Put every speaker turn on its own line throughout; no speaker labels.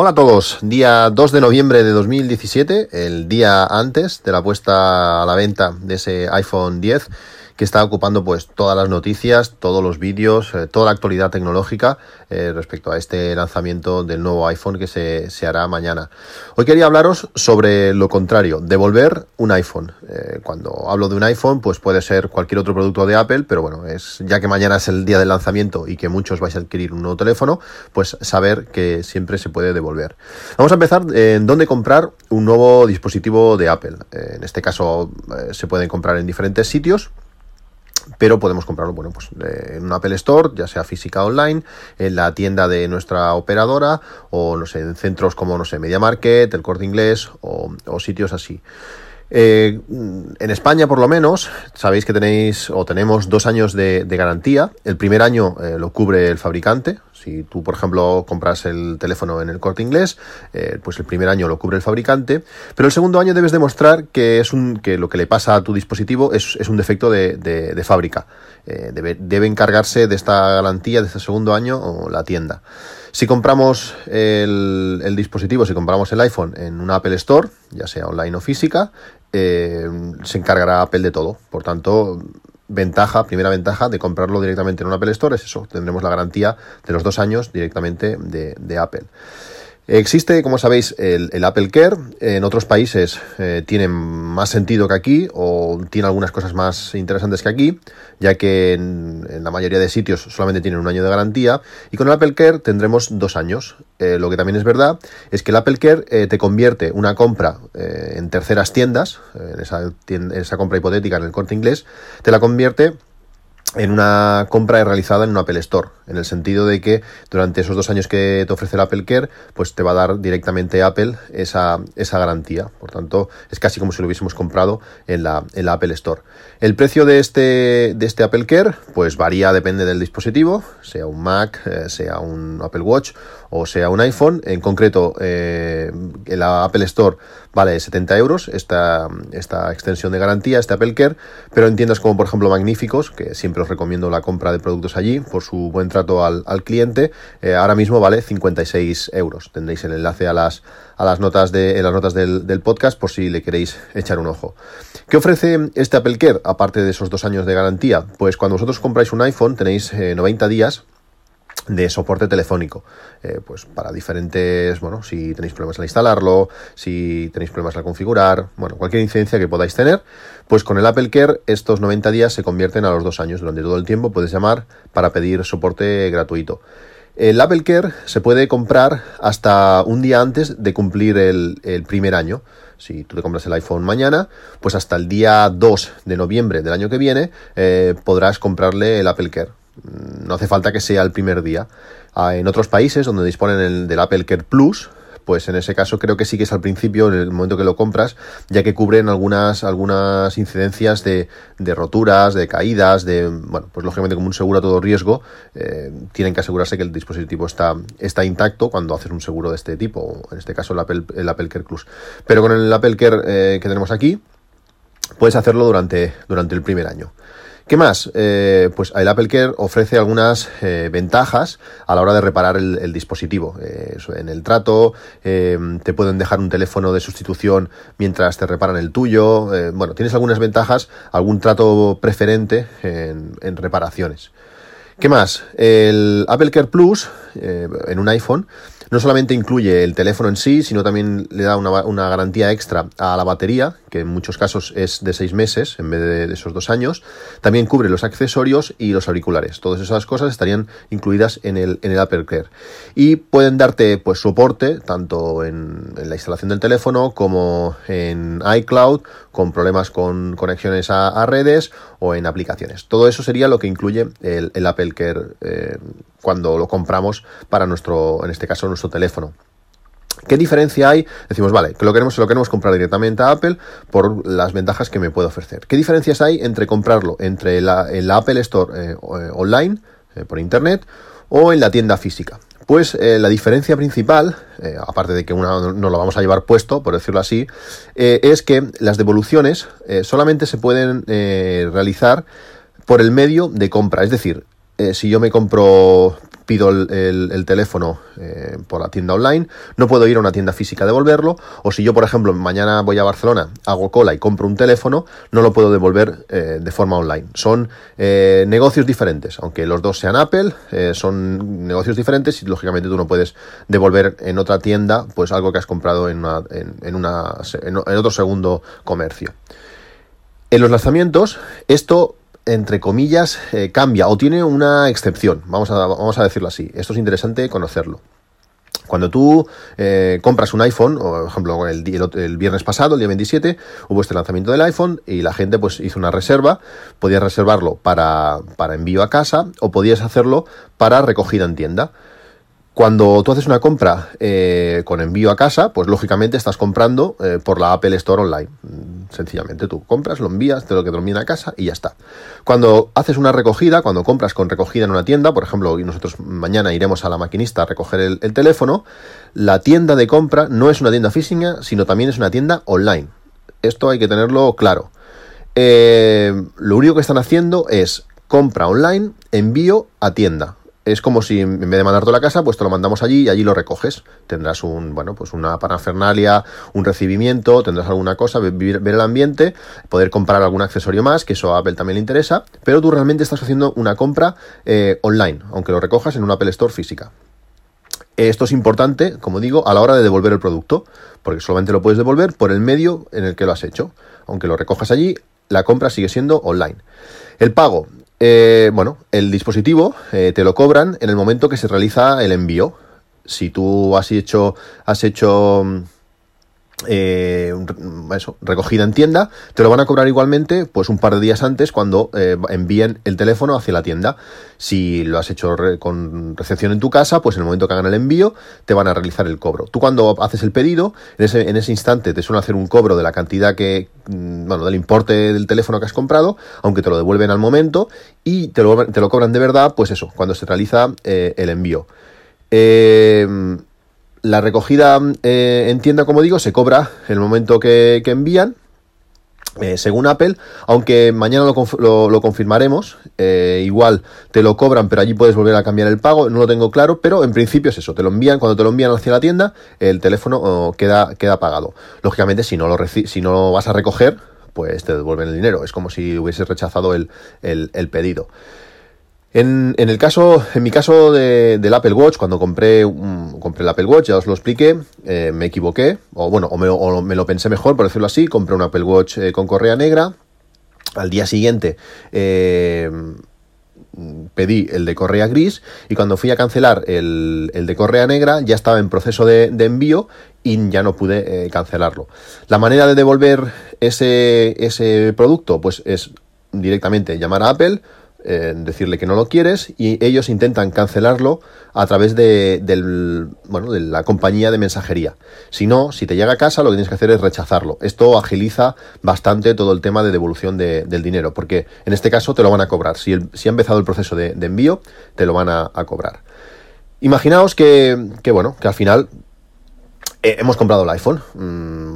Hola a todos, día 2 de noviembre de 2017, el día antes de la puesta a la venta de ese iPhone 10 que está ocupando pues todas las noticias, todos los vídeos, eh, toda la actualidad tecnológica eh, respecto a este lanzamiento del nuevo iPhone que se, se, hará mañana. Hoy quería hablaros sobre lo contrario, devolver un iPhone. Eh, cuando hablo de un iPhone, pues puede ser cualquier otro producto de Apple, pero bueno, es ya que mañana es el día del lanzamiento y que muchos vais a adquirir un nuevo teléfono, pues saber que siempre se puede devolver. Vamos a empezar en dónde comprar un nuevo dispositivo de Apple. en este caso se pueden comprar en diferentes sitios pero podemos comprarlo bueno pues en un Apple Store ya sea física online en la tienda de nuestra operadora o no sé en centros como no sé Media Market el Corte Inglés o, sitios así eh, en España, por lo menos, sabéis que tenéis o tenemos dos años de, garantía. El primer año eh, lo cubre el fabricante, si tú, por ejemplo, compras el teléfono en el corte inglés, eh, pues el primer año lo cubre el fabricante, pero el segundo año debes demostrar que, es un, que lo que le pasa a tu dispositivo es, un defecto de, fábrica. Debe, encargarse de esta garantía de este segundo año o la tienda. Si compramos el, dispositivo, si compramos el iPhone en una Apple Store, ya sea online o física, eh, se encargará Apple de todo. Por tanto, ventaja, primera ventaja de comprarlo directamente en un Apple Store es eso, tendremos la garantía de los dos años directamente de, Apple. Existe, como sabéis, el, Apple Care. En otros países eh, tiene más sentido que aquí o tiene algunas cosas más interesantes que aquí, ya que en, la mayoría de sitios solamente tienen un año de garantía. Y con el Apple Care tendremos dos años. Eh, lo que también es verdad es que el Apple Care eh, te convierte una compra en terceras tiendas, en esa, esa compra hipotética en el corte inglés, te la convierte en una compra realizada en un Apple Store, en el sentido de que durante esos dos años que te ofrece el Apple Care, pues te va a dar directamente Apple esa, esa garantía. Por tanto, es casi como si lo hubiésemos comprado en la, en la Apple Store. El precio de este, de este Apple Care, pues varía, depende del dispositivo, sea un Mac, eh, sea un Apple Watch o sea un iPhone. En concreto, eh, la Apple Store vale 70 euros esta, esta extensión de garantía, este Apple Care, pero en tiendas como por ejemplo Magníficos, que siempre os recomiendo la compra de productos allí por su buen trato al, cliente, eh, ahora mismo vale 56 euros. Tendréis el enlace a las, a las notas, de, en las notas del, del podcast por si le queréis echar un ojo. ¿Qué ofrece este Apple Care, aparte de esos dos años de garantía? Pues cuando vosotros compráis un iPhone tenéis 90 eh, días de soporte telefónico, eh, pues para diferentes, bueno, si tenéis problemas al instalarlo, si tenéis problemas al configurar, bueno, cualquier incidencia que podáis tener, pues con el Apple Care estos 90 días se convierten a los dos años. Durante todo el tiempo puedes llamar para pedir soporte gratuito. El Apple Care se puede comprar hasta un día antes de cumplir el, primer año. Si tú te compras el iPhone mañana, pues hasta el día 2 de noviembre del año que viene eh, podrás comprarle el Apple Care. No hace falta que sea el primer día. Ah, en otros países donde disponen el, del Apple Care Plus, pues en ese caso creo que sí que es al principio, en el momento que lo compras, ya que cubren algunas, algunas incidencias de, de roturas, de caídas, de, bueno, pues lógicamente como un seguro a todo riesgo, eh, tienen que asegurarse que el dispositivo está, está intacto cuando haces un seguro de este tipo, en este caso el Apple, el Care Plus. Pero con el Apple Care eh, que tenemos aquí, puedes hacerlo durante, durante el primer año. ¿Qué más? Eh, pues el Apple Care ofrece algunas eh, ventajas a la hora de reparar el, dispositivo. Eh, en el trato, te pueden dejar un teléfono de sustitución mientras te reparan el tuyo. bueno, tienes algunas ventajas, algún trato preferente en, en reparaciones. ¿Qué más? El Apple Care Plus en un iPhone no solamente incluye el teléfono en sí, sino también le da una, garantía extra a la batería, que en muchos casos es de seis meses en vez de, esos dos años. También cubre los accesorios y los auriculares. Todas esas cosas estarían incluidas en el, en el Apple Care. Y pueden darte pues soporte tanto en, la instalación del teléfono como en iCloud, con problemas con conexiones a, redes o en aplicaciones. Todo eso sería lo que incluye el, Apple Care eh, cuando lo compramos para nuestro, en este caso, nuestro teléfono. ¿Qué diferencia hay? Decimos, vale, que lo queremos, lo queremos comprar directamente a Apple por las ventajas que me puede ofrecer. ¿Qué diferencias hay entre comprarlo entre la, Apple Store eh, eh, online, por internet o en la tienda física. Pues la diferencia principal, aparte de que una no lo vamos a llevar puesto, por decirlo así, es que las devoluciones solamente se pueden realizar por el medio de compra. Es decir, si yo me compro pido el, teléfono eh, por la tienda online, no puedo ir a una tienda física a devolverlo, o si yo, por ejemplo, mañana voy a Barcelona, hago cola y compro un teléfono, no lo puedo devolver eh, de forma online. Son eh, negocios diferentes, aunque los dos sean Apple, son negocios diferentes y lógicamente tú no puedes devolver en otra tienda pues algo que has comprado en, una, en, una, en otro segundo comercio. En los lanzamientos, esto entre comillas, eh, cambia o tiene una excepción, vamos a, vamos a decirlo así. Esto es interesante conocerlo. Cuando tú eh, compras un iPhone, o por ejemplo el, viernes pasado, el día 27, hubo este lanzamiento del iPhone y la gente pues hizo una reserva, podías reservarlo para, para envío a casa o podías hacerlo para recogida en tienda. Cuando tú haces una compra eh, con envío a casa, pues lógicamente estás comprando por la Apple Store Online. Sencillamente tú compras, lo envías, te lo que te a casa y ya está. Cuando haces una recogida, cuando compras con recogida en una tienda, por ejemplo, y nosotros mañana iremos a la maquinista a recoger el, teléfono, la tienda de compra no es una tienda física, sino también es una tienda online. Esto hay que tenerlo claro. Eh, lo único que están haciendo es compra online, envío a tienda es como si en vez de mandarte a la casa, pues te lo mandamos allí y allí lo recoges. Tendrás un, bueno, pues una parafernalia, un recibimiento, tendrás alguna cosa, ver, el ambiente, poder comprar algún accesorio más, que eso a Apple también le interesa, pero tú realmente estás haciendo una compra eh, online, aunque lo recojas en una Apple Store física. Esto es importante, como digo, a la hora de devolver el producto, porque solamente lo puedes devolver por el medio en el que lo has hecho. Aunque lo recojas allí, la compra sigue siendo online. El pago, eh, bueno, el dispositivo eh, te lo cobran en el momento que se realiza el envío. Si tú has hecho, has hecho eh, eso, recogida en tienda, te lo van a cobrar igualmente pues un par de días antes cuando eh, envíen el teléfono hacia la tienda. Si lo has hecho con recepción en tu casa, pues en el momento que hagan el envío te van a realizar el cobro. Tú cuando haces el pedido, en ese, en ese instante te suelen hacer un cobro de la cantidad que, mm, bueno, del importe del teléfono que has comprado, aunque te lo devuelven al momento y te lo, te lo cobran de verdad, pues eso, cuando se realiza eh, el envío. Eh, la recogida eh, en tienda, como digo, se cobra el momento que, envían. Eh, según Apple, aunque mañana lo, confirmaremos, eh, igual te lo cobran, pero allí puedes volver a cambiar el pago, no lo tengo claro, pero en principio es eso, te lo envían, cuando te lo envían hacia la tienda, el teléfono oh, queda, queda pagado. Lógicamente, si no, lo si no lo vas a recoger, pues te devuelven el dinero, es como si hubieses rechazado el, el pedido. En, el caso, en mi caso del Apple Watch, cuando compré, compré el Apple Watch, ya os lo expliqué, eh, me equivoqué, o bueno, o me, lo pensé mejor, por decirlo así, compré un Apple Watch eh, con correa negra. Al día siguiente eh, pedí el de correa gris y cuando fui a cancelar el, de correa negra ya estaba en proceso de, de envío y ya no pude cancelarlo. La manera de devolver ese, ese producto pues es directamente llamar a Apple decirle que no lo quieres y ellos intentan cancelarlo a través de, bueno, de la compañía de mensajería. Si no, si te llega a casa, lo que tienes que hacer es rechazarlo. Esto agiliza bastante todo el tema de devolución del dinero, porque en este caso te lo van a cobrar. Si, ha empezado el proceso de, envío, te lo van a, cobrar. Imaginaos que, que, bueno, que al final eh, hemos comprado el iPhone. Mm,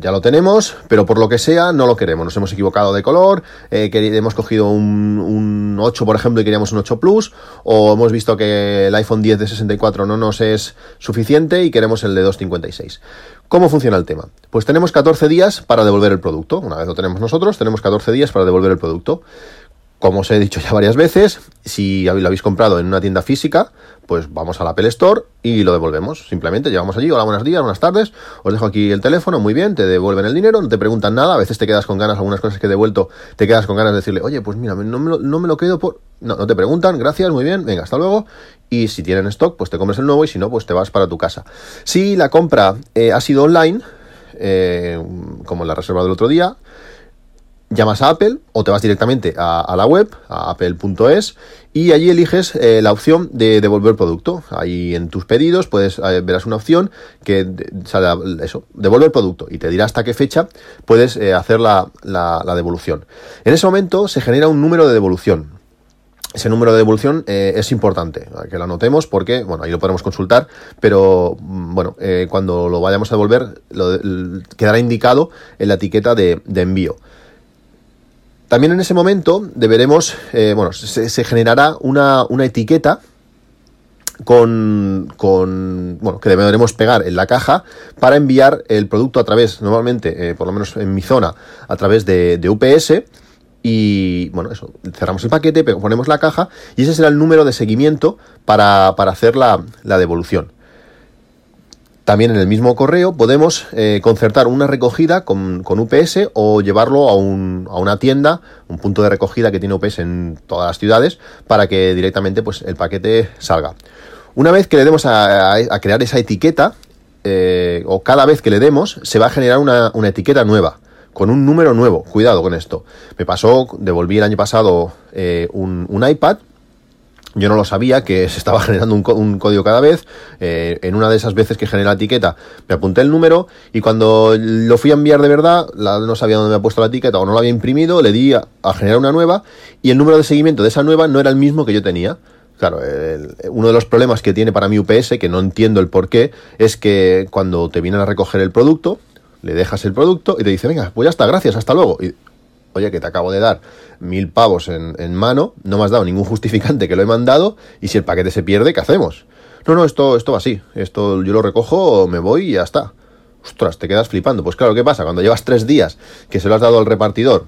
ya lo tenemos, pero por lo que sea no lo queremos. Nos hemos equivocado de color, eh, hemos cogido un, 8, por ejemplo, y queríamos un 8 Plus, o hemos visto que el iPhone 10 de 64 no nos es suficiente y queremos el de 256. ¿Cómo funciona el tema? Pues tenemos 14 días para devolver el producto. Una vez lo tenemos nosotros, tenemos 14 días para devolver el producto. Como os he dicho ya varias veces, si lo habéis comprado en una tienda física, pues vamos a la Apple Store y lo devolvemos. Simplemente llegamos allí, hola, buenos días, buenas tardes, os dejo aquí el teléfono, muy bien, te devuelven el dinero, no te preguntan nada, a veces te quedas con ganas, algunas cosas que he devuelto, te quedas con ganas de decirle, oye, pues mira, no me lo, no quedo por... No, no te preguntan, gracias, muy bien, venga, hasta luego. Y si tienen stock, pues te compras el nuevo y si no, pues te vas para tu casa. Si la compra eh, ha sido online, eh, como la reserva del otro día, llamas a Apple o te vas directamente a, la web, a apple.es, y allí eliges eh, la opción de devolver producto. Ahí en tus pedidos puedes eh, verás una opción que sale eso, devolver producto y te dirá hasta qué fecha puedes eh, hacer la, la, devolución. En ese momento se genera un número de devolución. ese número de devolución es importante que lo anotemos porque, bueno, ahí lo podemos consultar, pero mm, bueno, cuando lo vayamos a devolver quedará indicado en la etiqueta de, envío. También en ese momento deberemos, eh, bueno, se, generará una, etiqueta con, con, bueno, que deberemos pegar en la caja para enviar el producto a través, normalmente, por lo menos en mi zona, a través de, de UPS y bueno, eso, cerramos el paquete, ponemos la caja y ese será el número de seguimiento para, hacer la, devolución. También en el mismo correo podemos eh, concertar una recogida con, UPS o llevarlo a, una tienda, un punto de recogida que tiene UPS en todas las ciudades, para que directamente pues, el paquete salga. Una vez que le demos a, crear esa etiqueta, eh, o cada vez que le demos, se va a generar una, una etiqueta nueva con un número nuevo. Cuidado con esto. Me pasó, devolví el año pasado eh, un, iPad. Yo no lo sabía que se estaba generando un, código cada vez. Eh, en una de esas veces que generé la etiqueta, me apunté el número y cuando lo fui a enviar de verdad, no sabía dónde me había puesto la etiqueta o no lo había imprimido, le di a, generar una nueva y el número de seguimiento de esa nueva no era el mismo que yo tenía. Claro, uno de los problemas que tiene para mi UPS, que no entiendo el por qué, es que cuando te vienen a recoger el producto, le dejas el producto y te dice, venga, pues ya está, gracias, hasta luego. Y, oye, que te acabo de dar mil pavos en, mano, no me has dado ningún justificante que lo he mandado, y si el paquete se pierde, ¿qué hacemos? No, no, esto, esto va así, esto yo lo recojo, me voy y ya está. Ostras, te quedas flipando. Pues claro, ¿qué pasa? Cuando llevas tres días que se lo has dado al repartidor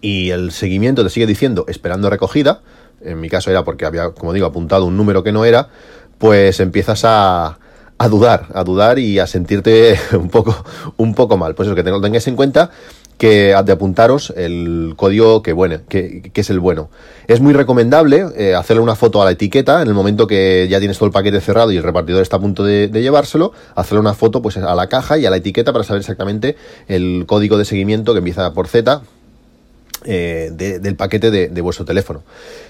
y el seguimiento te sigue diciendo esperando recogida, en mi caso era porque había, como digo, apuntado un número que no era, pues empiezas a, a dudar, a dudar y a sentirte un poco, un poco mal. Pues eso, que tengáis en cuenta que de apuntaros el código que, bueno, que, es el bueno. Es muy recomendable eh, hacerle una foto a la etiqueta en el momento que ya tienes todo el paquete cerrado y el repartidor está a punto de, de, llevárselo, hacerle una foto pues a la caja y a la etiqueta para saber exactamente el código de seguimiento que empieza por Z, eh, del paquete de, vuestro teléfono.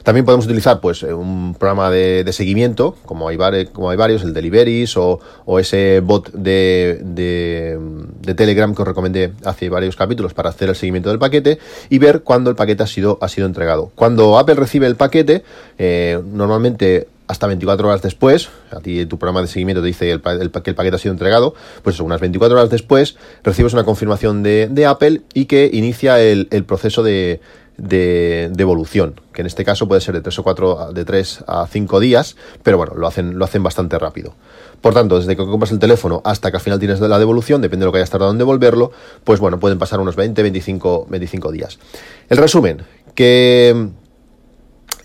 También podemos utilizar pues eh, un programa de, seguimiento, como hay, varios, el Deliveries o, o ese bot de, de, Telegram que os recomendé hace varios capítulos para hacer el seguimiento del paquete y ver cuándo el paquete ha sido, ha sido entregado. Cuando Apple recibe el paquete, eh, normalmente hasta 24 horas después, a ti tu programa de seguimiento te dice que el paquete ha sido entregado, pues unas 24 horas después recibes una confirmación de, Apple y que inicia el, proceso de, devolución, que en este caso puede ser de 3 o 4, de 3 a 5 días, pero bueno, lo hacen, lo hacen bastante rápido. Por tanto, desde que compras el teléfono hasta que al final tienes la devolución, depende de lo que hayas tardado en devolverlo, pues bueno, pueden pasar unos 20, 25, 25 días. El resumen, que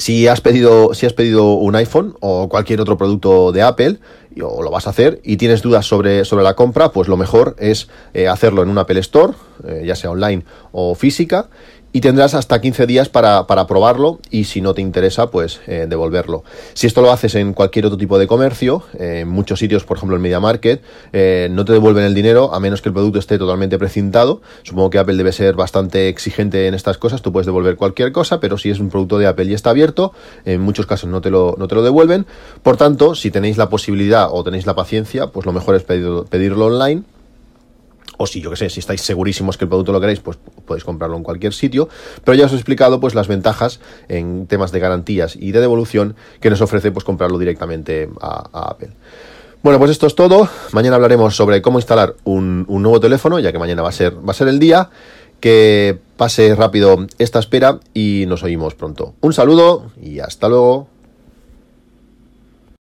si has pedido, si has pedido un iPhone o cualquier otro producto de Apple, o lo vas a hacer y tienes dudas sobre, sobre la compra, pues lo mejor es eh, hacerlo en un Apple Store, eh, ya sea online o física, y tendrás hasta 15 días para, probarlo y si no te interesa, pues eh, devolverlo. Si esto lo haces en cualquier otro tipo de comercio, en muchos sitios, por ejemplo en Media Market, eh, no te devuelven el dinero a menos que el producto esté totalmente precintado. Supongo que Apple debe ser bastante exigente en estas cosas, tú puedes devolver cualquier cosa, pero si es un producto de Apple y está abierto, en muchos casos no te lo, no te lo devuelven. Por tanto, si tenéis la posibilidad o tenéis la paciencia, pues lo mejor es pedirlo online o si yo que sé, si estáis segurísimos que el producto lo queréis, pues podéis comprarlo en cualquier sitio, pero ya os he explicado pues las ventajas en temas de garantías y de devolución que nos ofrece pues comprarlo directamente a, Apple. Bueno, pues esto es todo. Mañana hablaremos sobre cómo instalar un, un, nuevo teléfono, ya que mañana va a ser, va a ser el día. Que pase rápido esta espera y nos oímos pronto. Un saludo y hasta luego.